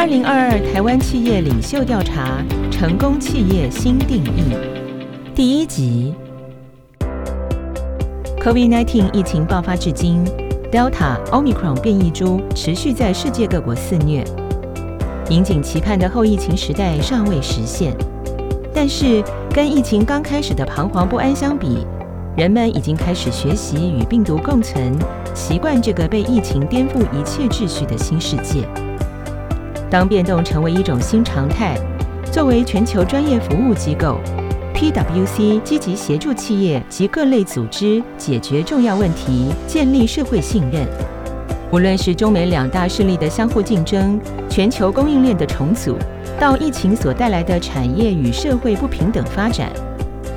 二零二二台湾企业领袖调查：成功企业新定义。第一集，COVID-19 疫情爆发至今，Delta、Omicron 变异株持续在世界各国肆虐。引颈期盼的后疫情时代尚未实现，但是跟疫情刚开始的彷徨不安相比，人们已经开始学习与病毒共存，习惯这个被疫情颠覆一切秩序的新世界。当变动成为一种新常态，作为全球专业服务机构，PwC 积极协助企业及各类组织解决重要问题，建立社会信任。无论是中美两大势力的相互竞争，全球供应链的重组，到疫情所带来的产业与社会不平等发展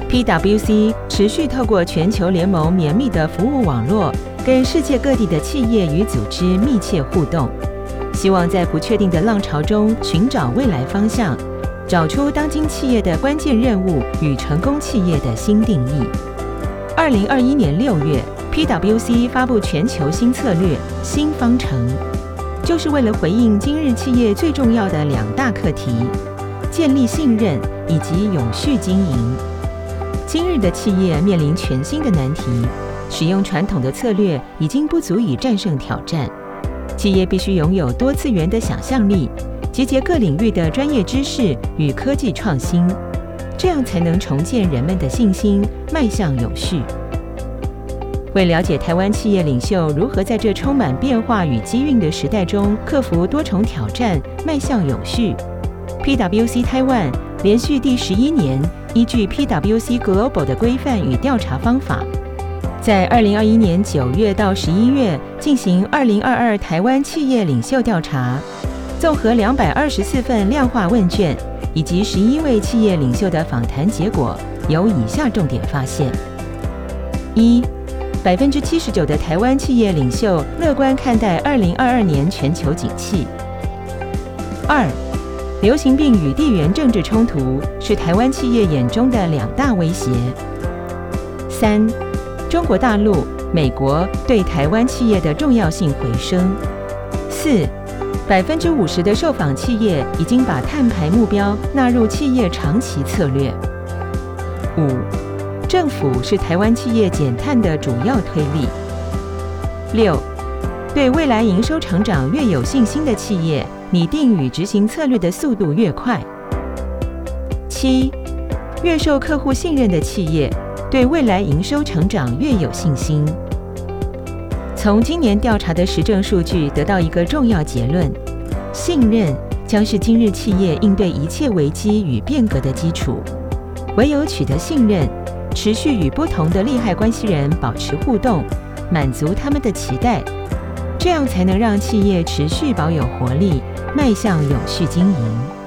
，PwC 持续透过全球联盟绵密的服务网络，跟世界各地的企业与组织密切互动。希望在不确定的浪潮中寻找未来方向，找出当今企业的关键任务与成功企业的新定义。二零二一年六月，PwC 发布全球新策略新方程，就是为了回应今日企业最重要的两大课题：建立信任以及永续经营。今日的企业面临全新的难题，使用传统的策略已经不足以战胜挑战。企业必须拥有多次元的想象力，集结各领域的专业知识与科技创新，这样才能重建人们的信心，迈向永续。为了解台湾企业领袖如何在这充满变化与机运的时代中克服多重挑战，迈向永续，PwC Taiwan 连续第十一年依据 PwC Global 的规范与调查方法。在二零二一年九月到十一月进行二零二二台湾企业领袖调查，综合两百二十四份量化问卷以及十一位企业领袖的访谈结果，有以下重点发现：一，百分之七十九的台湾企业领袖乐观看待二零二二年全球景气；二，流行病与地缘政治冲突是台湾企业眼中的两大威胁；三。中国大陆、美国对台湾企业的重要性回升。四，百分之五十的受访企业已经把碳排目标纳入企业长期策略。五，政府是台湾企业减碳的主要推力。六，对未来营收成长越有信心的企业，拟定与执行策略的速度越快。七，越受客户信任的企业。对未来营收成长越有信心。从今年调查的实证数据得到一个重要结论：信任将是今日企业应对一切危机与变革的基础。唯有取得信任，持续与不同的利害关系人保持互动，满足他们的期待，这样才能让企业持续保有活力，迈向永续经营。